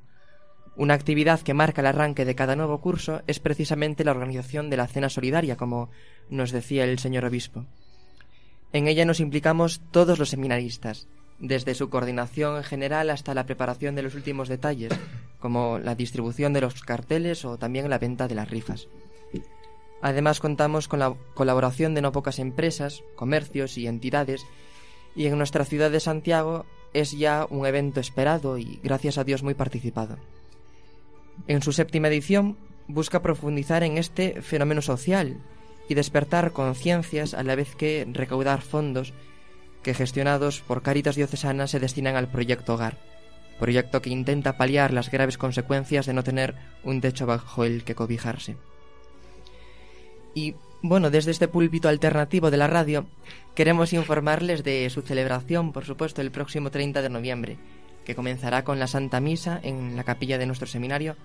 una actividad que marca el arranque de cada nuevo curso es precisamente la organización de la cena solidaria, como nos decía el señor obispo. En ella nos implicamos todos los seminaristas, desde su coordinación general hasta la preparación de los últimos detalles, como la distribución de los carteles o también la venta de las rifas. Además contamos con la colaboración de no pocas empresas, comercios y entidades, y en nuestra ciudad de Santiago es ya un evento esperado y gracias a Dios muy participado. En su séptima edición busca profundizar en este fenómeno social y despertar conciencias a la vez que recaudar fondos que gestionados por Caritas Diocesanas se destinan al proyecto Hogar, proyecto que intenta paliar las graves consecuencias de no tener un techo bajo el que cobijarse. Y bueno, desde este púlpito alternativo de la radio, queremos informarles de su celebración, por supuesto, el próximo 30 de noviembre, que comenzará con la Santa Misa en la capilla de nuestro seminario,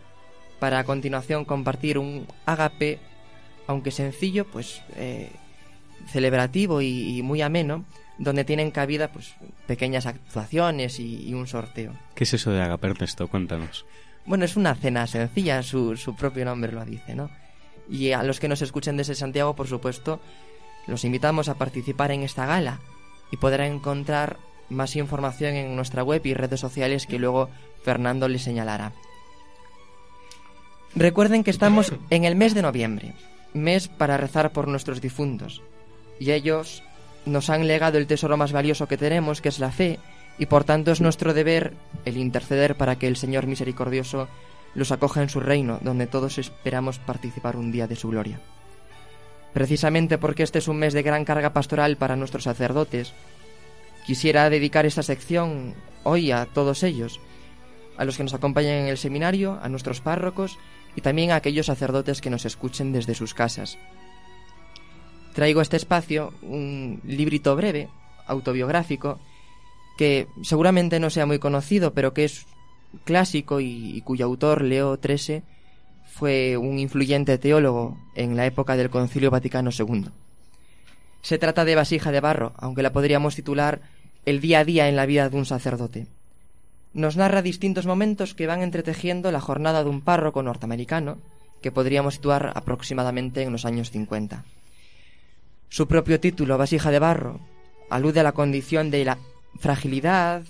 para a continuación compartir un agape, aunque sencillo, pues eh, celebrativo y, muy ameno, donde tienen cabida pues pequeñas actuaciones y, un sorteo. ¿Qué es eso de agape, Ernesto? Cuéntanos. Bueno, es una cena sencilla, su, su propio nombre lo dice, ¿no? Y a los que nos escuchen desde Santiago, por supuesto, los invitamos a participar en esta gala y podrán encontrar más información en nuestra web y redes sociales que luego Fernando les señalará. Recuerden que estamos en el mes de noviembre, mes para rezar por nuestros difuntos, y ellos nos han legado el tesoro más valioso que tenemos, que es la fe, y por tanto es nuestro deber el interceder para que el Señor misericordioso los acoja en su reino, donde todos esperamos participar un día de su gloria. Precisamente porque este es un mes de gran carga pastoral para nuestros sacerdotes, quisiera dedicar esta sección hoy a todos ellos, a los que nos acompañan en el seminario, a nuestros párrocos y también a aquellos sacerdotes que nos escuchen desde sus casas. Traigo a este espacio un librito breve, autobiográfico, que seguramente no sea muy conocido, pero que es clásico y, cuyo autor, Leo XIII, fue un influyente teólogo en la época del Concilio Vaticano II. Se trata de vasija de barro, aunque la podríamos titular El día a día en la vida de un sacerdote. Nos narra distintos momentos que van entretejiendo la jornada de un párroco norteamericano, que podríamos situar aproximadamente en los años 50. Su propio título, Vasija de Barro, alude a la condición de la fragilidad,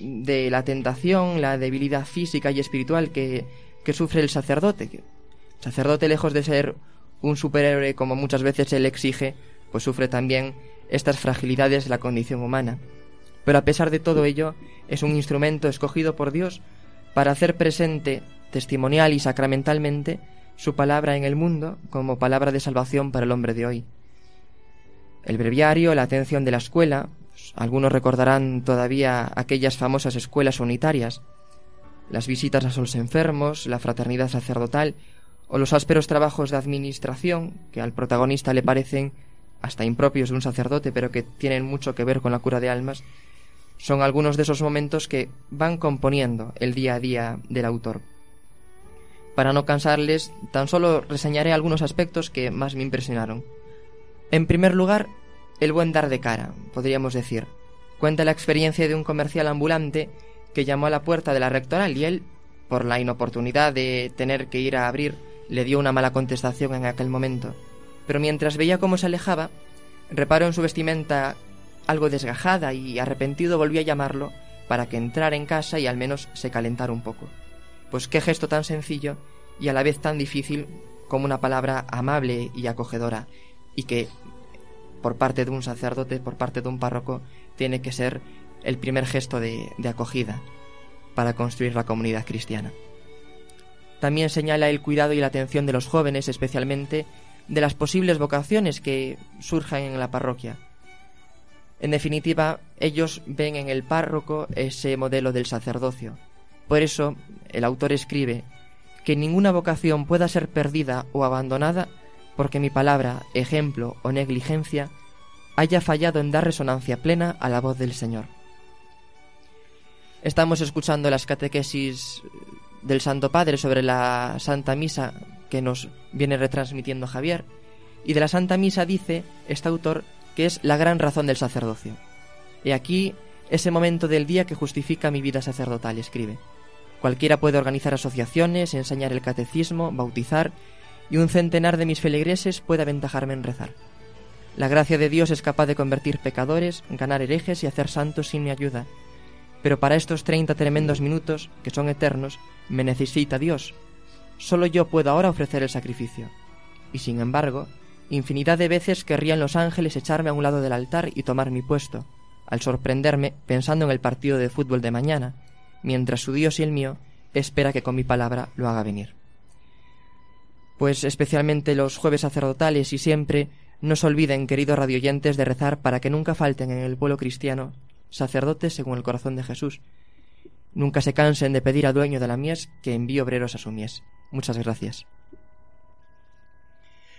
de la tentación, la debilidad física y espiritual que, que sufre el sacerdote. Sacerdote, lejos de ser un superhéroe como muchas veces él exige, pues sufre también estas fragilidades de la condición humana. Pero a pesar de todo ello, es un instrumento escogido por Dios para hacer presente testimonial y sacramentalmente su palabra en el mundo como palabra de salvación para el hombre de hoy. El breviario, la atención de la escuela, algunos recordarán todavía aquellas famosas escuelas unitarias, las visitas a los enfermos, la fraternidad sacerdotal o los ásperos trabajos de administración que al protagonista le parecen hasta impropios de un sacerdote, pero que tienen mucho que ver con la cura de almas, son algunos de esos momentos que van componiendo el día a día del autor. Para no cansarles, tan solo reseñaré algunos aspectos que más me impresionaron. En primer lugar, el buen dar de cara, podríamos decir. Cuenta la experiencia de un comercial ambulante que llamó a la puerta de la rectoral y él, por la inoportunidad de tener que ir a abrir, le dio una mala contestación en aquel momento. Pero mientras veía cómo se alejaba, reparó en su vestimenta algo desgajada y arrepentido volvió a llamarlo para que entrara en casa y al menos se calentara un poco. Pues qué gesto tan sencillo y a la vez tan difícil como una palabra amable y acogedora y que por parte de un sacerdote, por parte de un párroco, tiene que ser el primer gesto de, acogida para construir la comunidad cristiana. También señala el cuidado y la atención de los jóvenes, especialmente de las posibles vocaciones que surjan en la parroquia. En definitiva, ellos ven en el párroco ese modelo del sacerdocio. Por eso, el autor escribe que ninguna vocación pueda ser perdida o abandonada porque mi palabra, ejemplo o negligencia haya fallado en dar resonancia plena a la voz del Señor. Estamos escuchando las catequesis del Santo Padre sobre la Santa Misa que nos viene retransmitiendo Javier, y de la Santa Misa dice este autor que es la gran razón del sacerdocio. Y aquí ese momento del día que justifica mi vida sacerdotal, escribe. Cualquiera puede organizar asociaciones, enseñar el catecismo, bautizar, y un centenar de mis feligreses puede aventajarme en rezar. La gracia de Dios es capaz de convertir pecadores, ganar herejes y hacer santos sin mi ayuda. Pero para estos treinta tremendos minutos, que son eternos, me necesita Dios. Solo yo puedo ahora ofrecer el sacrificio. Y sin embargo, infinidad de veces querrían los ángeles echarme a un lado del altar y tomar mi puesto, al sorprenderme pensando en el partido de fútbol de mañana, mientras su Dios y el mío espera que con mi palabra lo haga venir. Pues especialmente los jueves sacerdotales y siempre no se olviden, queridos radioyentes, de rezar para que nunca falten en el pueblo cristiano sacerdotes según el corazón de Jesús. Nunca se cansen de pedir al dueño de la mies que envíe obreros a su mies. Muchas gracias.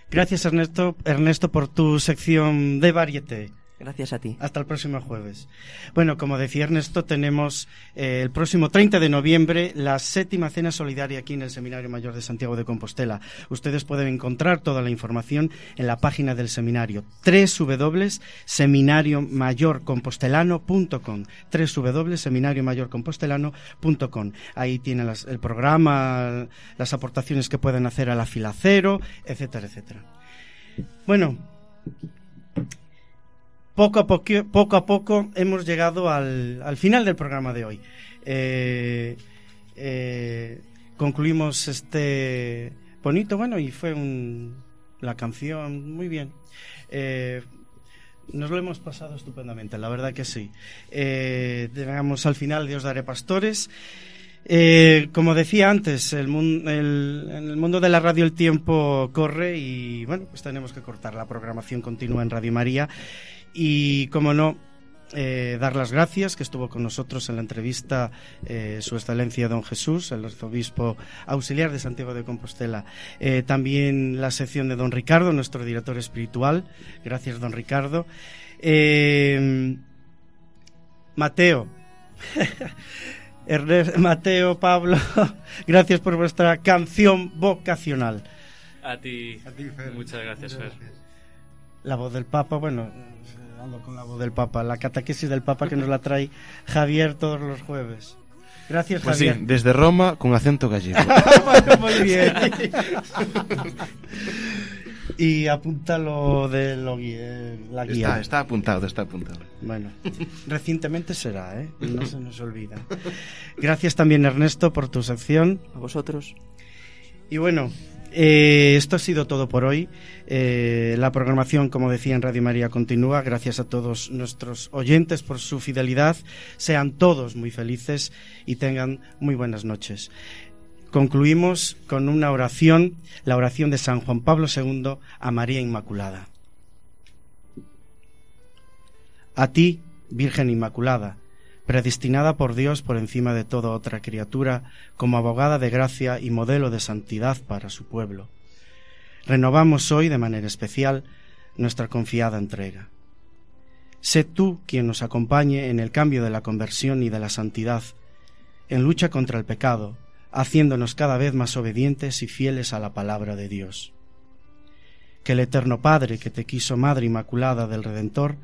Gracias Ernesto, Ernesto por tu sección de varieté. Gracias a ti. Hasta el próximo jueves. Bueno, como decía Ernesto, tenemos eh, el próximo 30 de noviembre la séptima cena solidaria aquí en el Seminario Mayor de Santiago de Compostela. Ustedes pueden encontrar toda la información en la página del seminario www.seminariomayorcompostelano.com www.seminariomayorcompostelano.com Ahí tienen las, el programa, las aportaciones que pueden hacer a la fila cero, etcétera, etcétera. Bueno, poco a poco, poco a poco hemos llegado al, al final del programa de hoy. Eh, eh, concluimos este bonito, bueno, y fue un, la canción muy bien. Eh, nos lo hemos pasado estupendamente, la verdad que sí. Llegamos al final de Os Daré Pastores. Eh, como decía antes, el, el, en el mundo de la radio el tiempo corre y bueno, pues tenemos que cortar. La programación continúa en Radio María y, como no, eh, dar las gracias que estuvo con nosotros en la entrevista eh, Su Excelencia Don Jesús, el arzobispo auxiliar de Santiago de Compostela. También la sección de Don Ricardo, nuestro director espiritual. Gracias, Don Ricardo. Mateo. Ernest, Mateo, Pablo, gracias por vuestra canción vocacional. A ti, A ti, Fer. muchas gracias, Muchas Fer. La voz del Papa, bueno, ando con la voz del Papa, la catequesis del Papa que nos la trae Javier todos los jueves. Gracias, Pues Javier. sí, desde Roma con acento gallego. Muy bien. Y apunta lo de lo guía, la guía. Está, está apuntado, está apuntado. Bueno, recientemente será, ¿eh? No se nos olvida. Gracias también, Ernesto, por tu sección. A vosotros. Y bueno, eh, esto ha sido todo por hoy. Eh, la programación, como decía en Radio María, continúa. Gracias a todos nuestros oyentes por su fidelidad. Sean todos muy felices y tengan muy buenas noches. Concluimos con una oración, la oración de San Juan Pablo II a María Inmaculada. A ti, Virgen Inmaculada, predestinada por Dios por encima de toda otra criatura, como abogada de gracia y modelo de santidad para su pueblo. Renovamos hoy de manera especial nuestra confiada entrega. Sé tú quien nos acompañe en el cambio de la conversión y de la santidad, en lucha contra el pecado, haciéndonos cada vez más obedientes y fieles a la palabra de Dios. Que el Eterno Padre, que te quiso Madre Inmaculada del Redentor,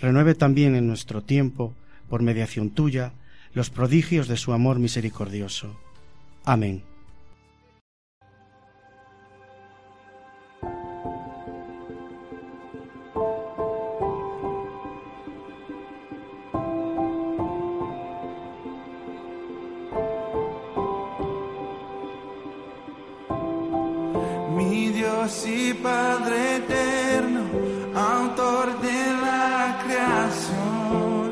renueve también en nuestro tiempo, por mediación tuya, los prodigios de su amor misericordioso. Amén. Padre eterno, autor de la creación,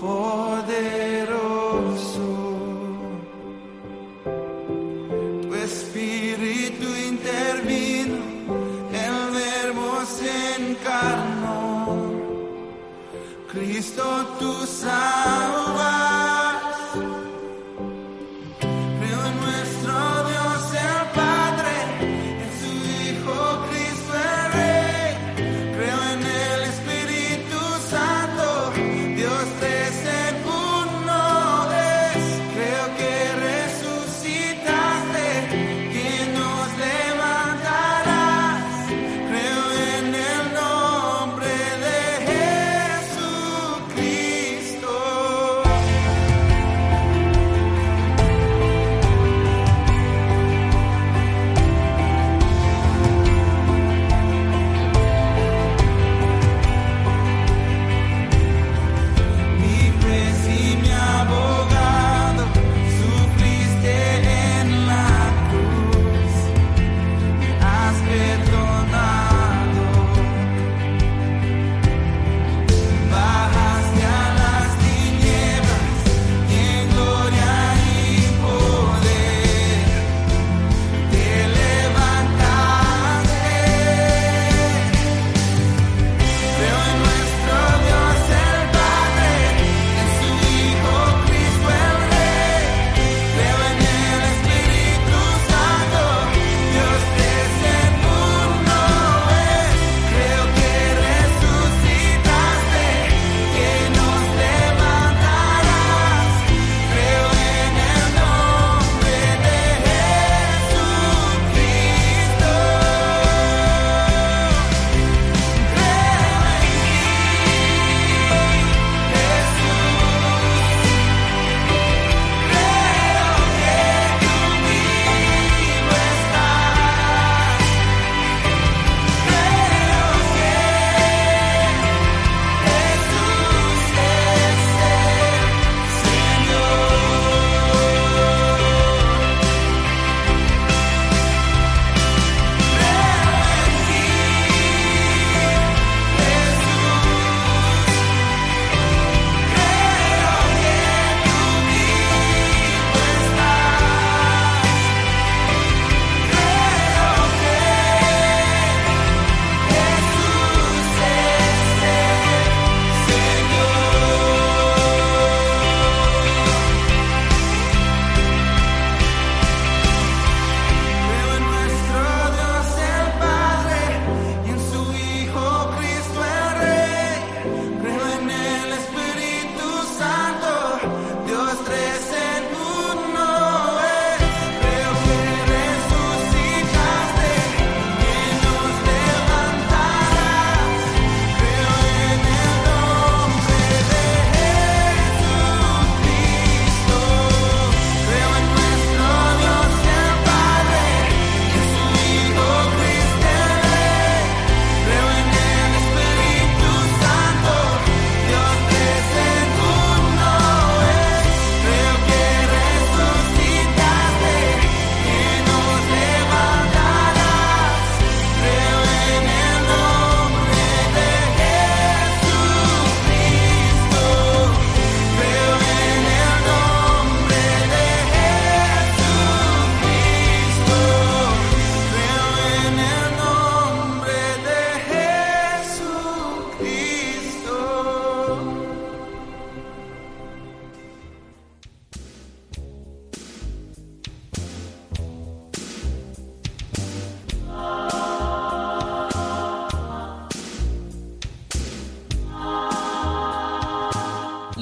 poderoso. Tu espíritu intervino, el verbo se encarnó. Cristo tú salvas.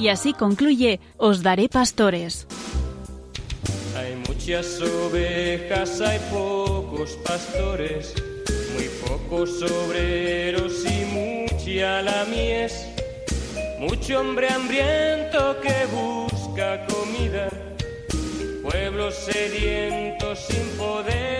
Y así concluye Os daré pastores. Hay muchas ovejas, hay pocos pastores, muy pocos obreros y mucha la mies. Mucho hombre hambriento que busca comida, pueblos sedientos sin poder